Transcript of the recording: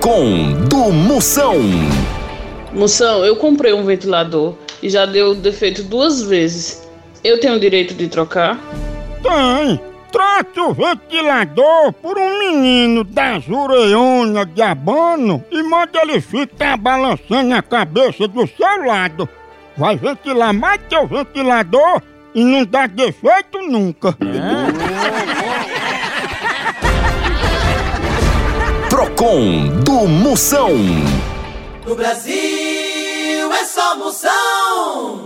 Procon do Moção. Moção, eu comprei um ventilador e já deu defeito duas vezes. Eu tenho o direito de trocar? Tem. Troque o ventilador por um menino das ureonas de abano e mande ele ficar balançando a cabeça do seu lado. Vai ventilar mais que o ventilador e não dá defeito nunca. Procon do Moção. No Brasil é só moção.